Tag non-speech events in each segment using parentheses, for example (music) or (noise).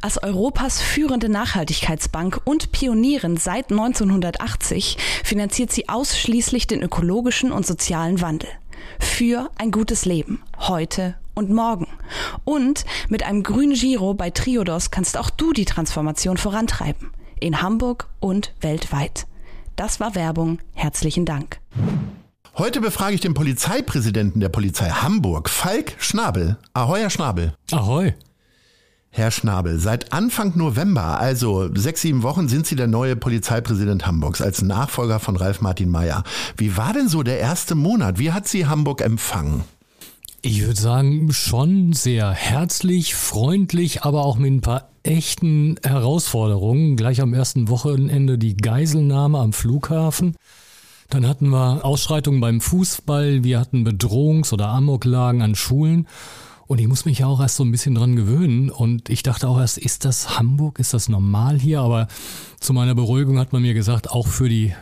Als Europas führende Nachhaltigkeitsbank und Pionierin seit 1980 finanziert sie ausschließlich den ökologischen und sozialen Wandel. Für ein gutes Leben, heute und morgen. Und mit einem grünen Giro bei Triodos kannst auch du die Transformation vorantreiben. In Hamburg und weltweit. Das war Werbung. Herzlichen Dank. Heute befrage ich den Polizeipräsidenten der Polizei Hamburg, Falk Schnabel. Ahoi, Herr Schnabel. Ahoi. Herr Schnabel, seit Anfang November, also sechs, sieben Wochen, sind Sie der neue Polizeipräsident Hamburgs als Nachfolger von Ralf Martin Mayer. Wie war denn so der erste Monat? Wie hat Sie Hamburg empfangen? Ich würde sagen, schon sehr herzlich, freundlich, aber auch mit ein paar echten Herausforderungen. Gleich am ersten Wochenende die Geiselnahme am Flughafen. Dann hatten wir Ausschreitungen beim Fußball, wir hatten Bedrohungs- oder Amoklagen an Schulen. Und ich muss mich ja auch erst so ein bisschen dran gewöhnen. Und ich dachte auch erst, ist das Hamburg, ist das normal hier? Aber zu meiner Beruhigung hat man mir gesagt, auch für die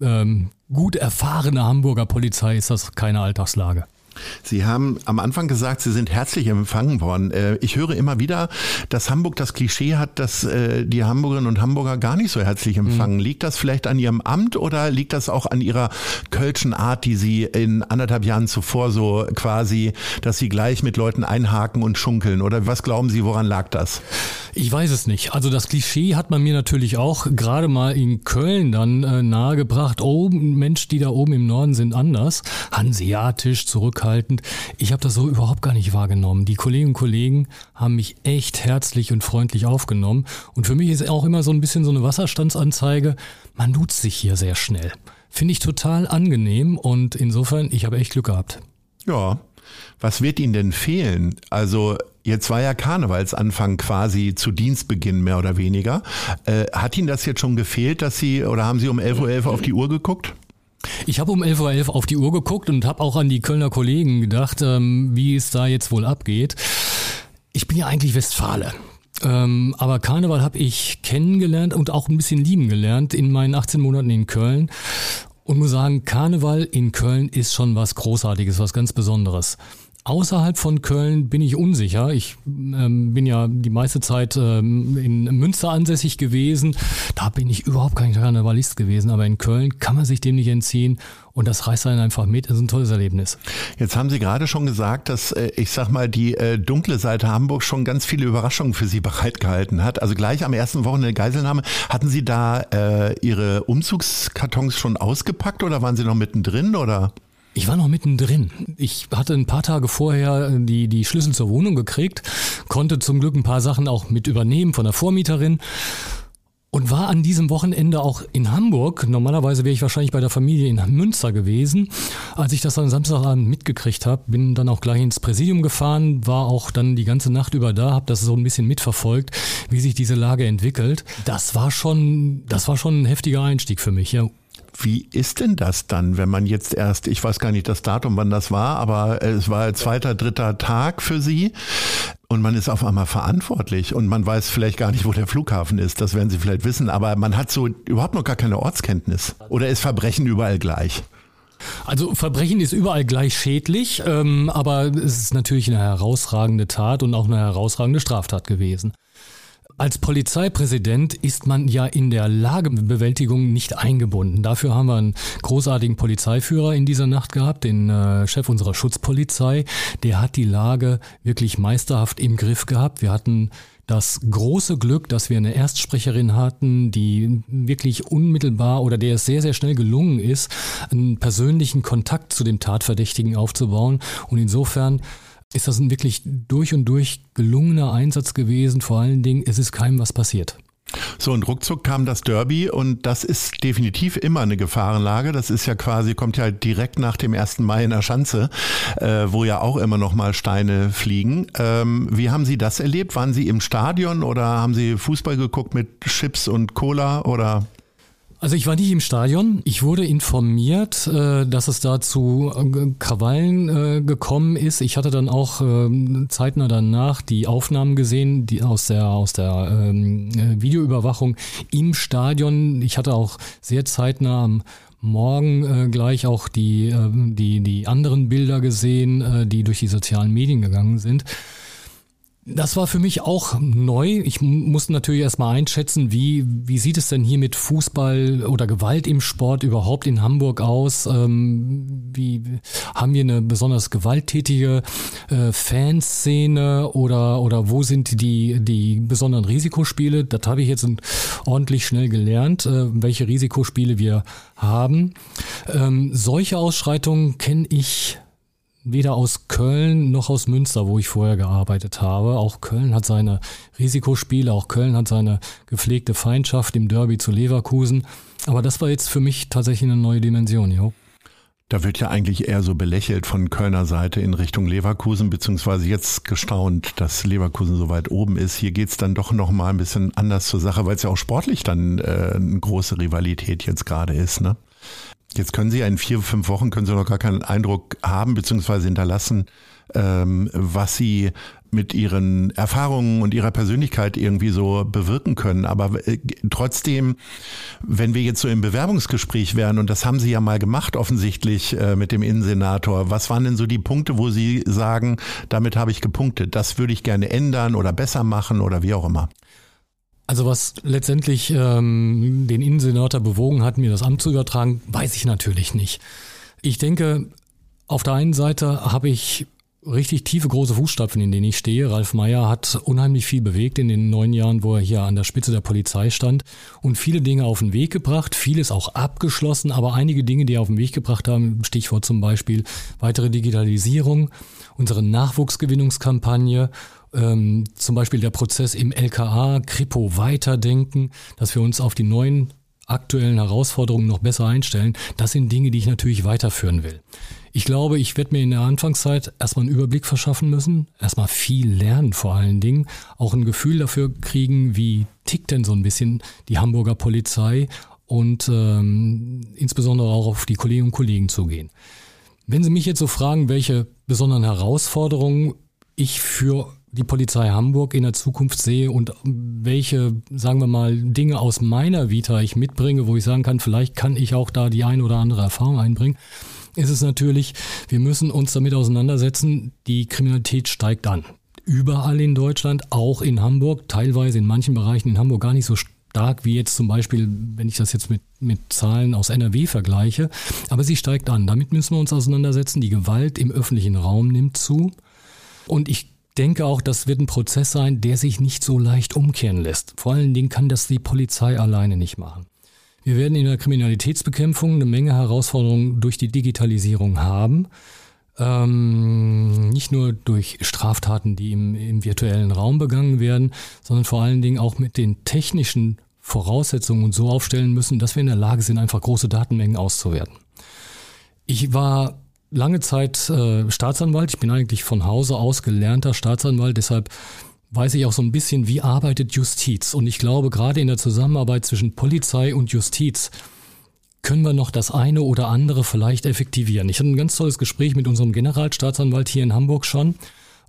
ähm, gut erfahrene Hamburger Polizei ist das keine Alltagslage. Sie haben am Anfang gesagt, Sie sind herzlich empfangen worden. Äh, ich höre immer wieder, dass Hamburg das Klischee hat, dass äh, die Hamburgerinnen und Hamburger gar nicht so herzlich empfangen. Mhm. Liegt das vielleicht an Ihrem Amt oder liegt das auch an Ihrer kölschen Art, die Sie in anderthalb Jahren zuvor so quasi, dass Sie gleich mit Leuten einhaken und schunkeln? Oder was glauben Sie, woran lag das? Ich weiß es nicht. Also das Klischee hat man mir natürlich auch gerade mal in Köln dann äh, nahegebracht. Oh, Mensch, die da oben im Norden sind anders. Hanseatisch, zurückhaltend. Ich habe das so überhaupt gar nicht wahrgenommen. Die Kolleginnen und Kollegen haben mich echt herzlich und freundlich aufgenommen. Und für mich ist auch immer so ein bisschen so eine Wasserstandsanzeige. Man duzt sich hier sehr schnell. Finde ich total angenehm und insofern, ich habe echt Glück gehabt. Ja, was wird Ihnen denn fehlen? Also jetzt war ja Karnevalsanfang quasi zu Dienstbeginn mehr oder weniger. Äh, hat Ihnen das jetzt schon gefehlt, dass Sie oder haben Sie um 11.11 Uhr auf die Uhr geguckt? Ich habe um 11.11 Uhr auf die Uhr geguckt und habe auch an die Kölner Kollegen gedacht, ähm, wie es da jetzt wohl abgeht. Ich bin ja eigentlich Westfale. Ähm, aber Karneval habe ich kennengelernt und auch ein bisschen lieben gelernt in meinen 18 Monaten in Köln. Und muss sagen, Karneval in Köln ist schon was Großartiges, was ganz Besonderes. Außerhalb von Köln bin ich unsicher. Ich ähm, bin ja die meiste Zeit ähm, in Münster ansässig gewesen. Da bin ich überhaupt kein Karnevalist gewesen. Aber in Köln kann man sich dem nicht entziehen. Und das reißt einen einfach mit. Das ist ein tolles Erlebnis. Jetzt haben Sie gerade schon gesagt, dass, äh, ich sag mal, die äh, dunkle Seite Hamburg schon ganz viele Überraschungen für Sie (laughs) bereitgehalten hat. Also gleich am ersten Wochenende Geiselnahme. Hatten Sie da äh, Ihre Umzugskartons schon ausgepackt oder waren Sie noch mittendrin oder? Ich war noch mittendrin. Ich hatte ein paar Tage vorher die, die Schlüssel zur Wohnung gekriegt, konnte zum Glück ein paar Sachen auch mit übernehmen von der Vormieterin und war an diesem Wochenende auch in Hamburg. Normalerweise wäre ich wahrscheinlich bei der Familie in Münster gewesen. Als ich das dann Samstagabend mitgekriegt habe, bin dann auch gleich ins Präsidium gefahren, war auch dann die ganze Nacht über da, habe das so ein bisschen mitverfolgt, wie sich diese Lage entwickelt. Das war schon, das war schon ein heftiger Einstieg für mich. Ja. Wie ist denn das dann, wenn man jetzt erst, ich weiß gar nicht das Datum, wann das war, aber es war zweiter, dritter Tag für Sie und man ist auf einmal verantwortlich und man weiß vielleicht gar nicht, wo der Flughafen ist, das werden Sie vielleicht wissen, aber man hat so überhaupt noch gar keine Ortskenntnis. Oder ist Verbrechen überall gleich? Also Verbrechen ist überall gleich schädlich, ähm, aber es ist natürlich eine herausragende Tat und auch eine herausragende Straftat gewesen. Als Polizeipräsident ist man ja in der Lagebewältigung nicht eingebunden. Dafür haben wir einen großartigen Polizeiführer in dieser Nacht gehabt, den äh, Chef unserer Schutzpolizei. Der hat die Lage wirklich meisterhaft im Griff gehabt. Wir hatten das große Glück, dass wir eine Erstsprecherin hatten, die wirklich unmittelbar oder der es sehr, sehr schnell gelungen ist, einen persönlichen Kontakt zu dem Tatverdächtigen aufzubauen. Und insofern ist das ein wirklich durch und durch gelungener Einsatz gewesen. Vor allen Dingen, es ist keinem was passiert. So, und ruckzuck kam das Derby und das ist definitiv immer eine Gefahrenlage. Das ist ja quasi, kommt ja direkt nach dem 1. Mai in der Schanze, äh, wo ja auch immer noch mal Steine fliegen. Ähm, wie haben Sie das erlebt? Waren Sie im Stadion oder haben Sie Fußball geguckt mit Chips und Cola oder also ich war nicht im Stadion. Ich wurde informiert, äh, dass es da zu äh, Krawallen äh, gekommen ist. Ich hatte dann auch äh, zeitnah danach die Aufnahmen gesehen, die aus der aus der ähm, äh, Videoüberwachung im Stadion. Ich hatte auch sehr zeitnah am Morgen gleich auch die, die, die anderen Bilder gesehen, die durch die sozialen Medien gegangen sind. Das war für mich auch neu. Ich musste natürlich erstmal einschätzen, wie, wie sieht es denn hier mit Fußball oder Gewalt im Sport überhaupt in Hamburg aus? Ähm, wie haben wir eine besonders gewalttätige äh, Fanszene oder, oder wo sind die, die besonderen Risikospiele? Das habe ich jetzt ordentlich schnell gelernt, äh, welche Risikospiele wir haben. Ähm, solche Ausschreitungen kenne ich weder aus Köln noch aus Münster, wo ich vorher gearbeitet habe. Auch Köln hat seine Risikospiele, auch Köln hat seine gepflegte Feindschaft im Derby zu Leverkusen. Aber das war jetzt für mich tatsächlich eine neue Dimension, jo. Da wird ja eigentlich eher so belächelt von Kölner Seite in Richtung Leverkusen, beziehungsweise jetzt gestaunt, dass Leverkusen so weit oben ist. Hier geht's dann doch noch mal ein bisschen anders zur Sache, weil es ja auch sportlich dann äh, eine große Rivalität jetzt gerade ist. Ne? Jetzt können Sie in vier, fünf Wochen können Sie noch gar keinen Eindruck haben beziehungsweise hinterlassen, ähm, was Sie mit Ihren Erfahrungen und Ihrer Persönlichkeit irgendwie so bewirken können. Aber äh, trotzdem, wenn wir jetzt so im Bewerbungsgespräch wären, und das haben Sie ja mal gemacht offensichtlich äh, mit dem Innensenator, was waren denn so die Punkte, wo Sie sagen, damit habe ich gepunktet, das würde ich gerne ändern oder besser machen oder wie auch immer? Also was letztendlich ähm, den Innensenator bewogen hat, mir das Amt zu übertragen, weiß ich natürlich nicht. Ich denke, auf der einen Seite habe ich richtig tiefe, große Fußstapfen, in denen ich stehe. Ralf Meyer hat unheimlich viel bewegt in den neun Jahren, wo er hier an der Spitze der Polizei stand und viele Dinge auf den Weg gebracht, vieles auch abgeschlossen, aber einige Dinge, die er auf den Weg gebracht haben, Stichwort zum Beispiel weitere Digitalisierung, unsere Nachwuchsgewinnungskampagne ähm, zum Beispiel der Prozess im LKA, Kripo weiterdenken, dass wir uns auf die neuen aktuellen Herausforderungen noch besser einstellen, das sind Dinge, die ich natürlich weiterführen will. Ich glaube, ich werde mir in der Anfangszeit erstmal einen Überblick verschaffen müssen, erstmal viel lernen vor allen Dingen, auch ein Gefühl dafür kriegen, wie tickt denn so ein bisschen die Hamburger Polizei und ähm, insbesondere auch auf die Kolleginnen und Kollegen zugehen. Wenn Sie mich jetzt so fragen, welche besonderen Herausforderungen ich für die Polizei Hamburg in der Zukunft sehe und welche, sagen wir mal, Dinge aus meiner Vita ich mitbringe, wo ich sagen kann, vielleicht kann ich auch da die ein oder andere Erfahrung einbringen, ist es natürlich, wir müssen uns damit auseinandersetzen, die Kriminalität steigt an. Überall in Deutschland, auch in Hamburg, teilweise in manchen Bereichen in Hamburg gar nicht so stark wie jetzt zum Beispiel, wenn ich das jetzt mit, mit Zahlen aus NRW vergleiche. Aber sie steigt an. Damit müssen wir uns auseinandersetzen. Die Gewalt im öffentlichen Raum nimmt zu. Und ich denke auch, das wird ein Prozess sein, der sich nicht so leicht umkehren lässt. Vor allen Dingen kann das die Polizei alleine nicht machen. Wir werden in der Kriminalitätsbekämpfung eine Menge Herausforderungen durch die Digitalisierung haben. Ähm, nicht nur durch Straftaten, die im, im virtuellen Raum begangen werden, sondern vor allen Dingen auch mit den technischen Voraussetzungen und so aufstellen müssen, dass wir in der Lage sind, einfach große Datenmengen auszuwerten. Ich war lange Zeit äh, Staatsanwalt. Ich bin eigentlich von Hause aus gelernter Staatsanwalt, deshalb weiß ich auch so ein bisschen, wie arbeitet Justiz. Und ich glaube, gerade in der Zusammenarbeit zwischen Polizei und Justiz können wir noch das eine oder andere vielleicht effektivieren. Ich hatte ein ganz tolles Gespräch mit unserem Generalstaatsanwalt hier in Hamburg schon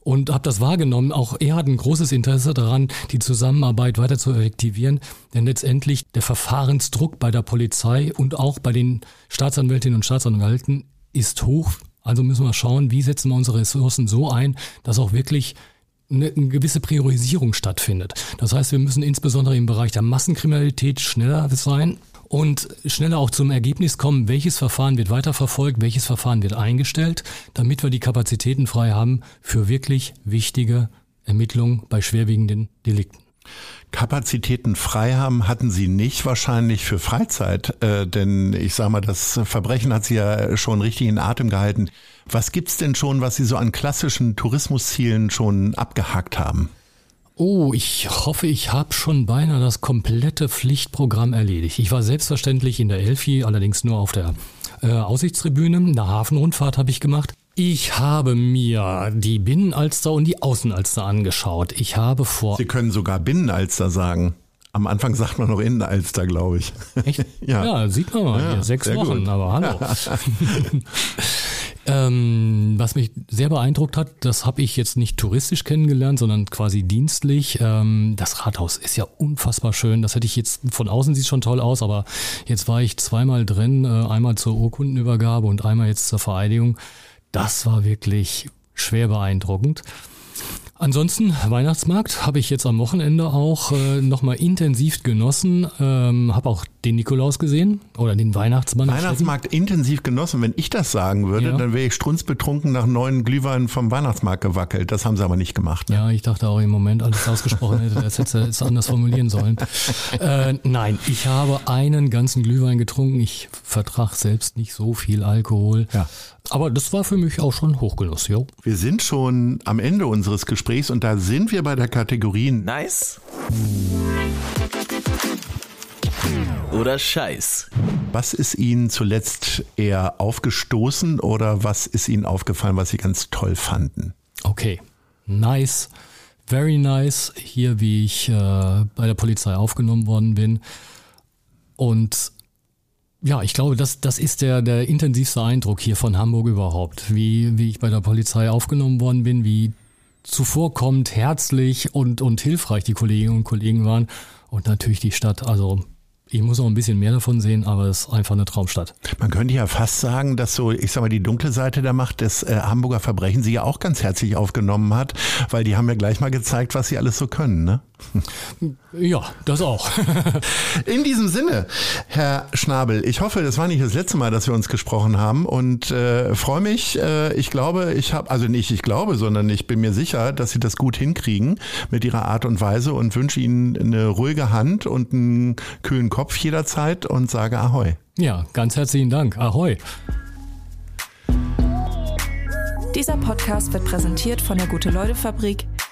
und habe das wahrgenommen. Auch er hat ein großes Interesse daran, die Zusammenarbeit weiter zu effektivieren, denn letztendlich der Verfahrensdruck bei der Polizei und auch bei den Staatsanwältinnen und Staatsanwälten ist hoch. Also müssen wir schauen, wie setzen wir unsere Ressourcen so ein, dass auch wirklich eine, eine gewisse Priorisierung stattfindet. Das heißt, wir müssen insbesondere im Bereich der Massenkriminalität schneller sein und schneller auch zum Ergebnis kommen, welches Verfahren wird weiterverfolgt, welches Verfahren wird eingestellt, damit wir die Kapazitäten frei haben für wirklich wichtige Ermittlungen bei schwerwiegenden Delikten. Kapazitäten frei haben hatten sie nicht wahrscheinlich für Freizeit, äh, denn ich sage mal, das Verbrechen hat sie ja schon richtig in Atem gehalten. Was gibt's denn schon, was Sie so an klassischen Tourismuszielen schon abgehakt haben? Oh, ich hoffe, ich habe schon beinahe das komplette Pflichtprogramm erledigt. Ich war selbstverständlich in der Elfi, allerdings nur auf der äh, Aussichtstribüne. Eine Hafenrundfahrt habe ich gemacht. Ich habe mir die Binnenalster und die Außenalster angeschaut. Ich habe vor. Sie können sogar Binnenalster sagen. Am Anfang sagt man noch Innenalster, glaube ich. Echt? (laughs) ja. ja, sieht man mal. Ja, hier, sechs Wochen, gut. aber hallo. (laughs) ähm, was mich sehr beeindruckt hat, das habe ich jetzt nicht touristisch kennengelernt, sondern quasi dienstlich. Ähm, das Rathaus ist ja unfassbar schön. Das hätte ich jetzt von außen sieht schon toll aus, aber jetzt war ich zweimal drin, äh, einmal zur Urkundenübergabe und einmal jetzt zur Vereidigung. Das war wirklich schwer beeindruckend. Ansonsten, Weihnachtsmarkt habe ich jetzt am Wochenende auch äh, nochmal intensiv genossen. Ähm, habe auch den Nikolaus gesehen oder den Weihnachtsmann. Weihnachtsmarkt intensiv genossen. Wenn ich das sagen würde, ja. dann wäre ich strunzbetrunken nach neuen Glühwein vom Weihnachtsmarkt gewackelt. Das haben sie aber nicht gemacht. Ne? Ja, ich dachte auch im Moment, als ich ausgesprochen hätte, das hätte es anders formulieren sollen. Äh, nein, ich habe einen ganzen Glühwein getrunken. Ich vertrage selbst nicht so viel Alkohol. Ja. Aber das war für mich auch schon Hochgenuss, jo. Wir sind schon am Ende unseres Gesprächs und da sind wir bei der Kategorie Nice oder Scheiß. Was ist Ihnen zuletzt eher aufgestoßen oder was ist Ihnen aufgefallen, was Sie ganz toll fanden? Okay, nice, very nice. Hier, wie ich äh, bei der Polizei aufgenommen worden bin. Und ja, ich glaube, das, das ist der, der intensivste Eindruck hier von Hamburg überhaupt. Wie, wie ich bei der Polizei aufgenommen worden bin, wie zuvorkommend, herzlich und, und hilfreich die Kolleginnen und Kollegen waren. Und natürlich die Stadt. Also ich muss auch ein bisschen mehr davon sehen, aber es ist einfach eine Traumstadt. Man könnte ja fast sagen, dass so, ich sag mal, die dunkle Seite der Macht des äh, Hamburger Verbrechen sie ja auch ganz herzlich aufgenommen hat, weil die haben ja gleich mal gezeigt, was sie alles so können, ne? Ja, das auch. (laughs) In diesem Sinne, Herr Schnabel, ich hoffe, das war nicht das letzte Mal, dass wir uns gesprochen haben und äh, freue mich. Äh, ich glaube, ich habe, also nicht ich glaube, sondern ich bin mir sicher, dass Sie das gut hinkriegen mit Ihrer Art und Weise und wünsche Ihnen eine ruhige Hand und einen kühlen Kopf jederzeit und sage Ahoi. Ja, ganz herzlichen Dank. Ahoi. Dieser Podcast wird präsentiert von der Gute-Leute-Fabrik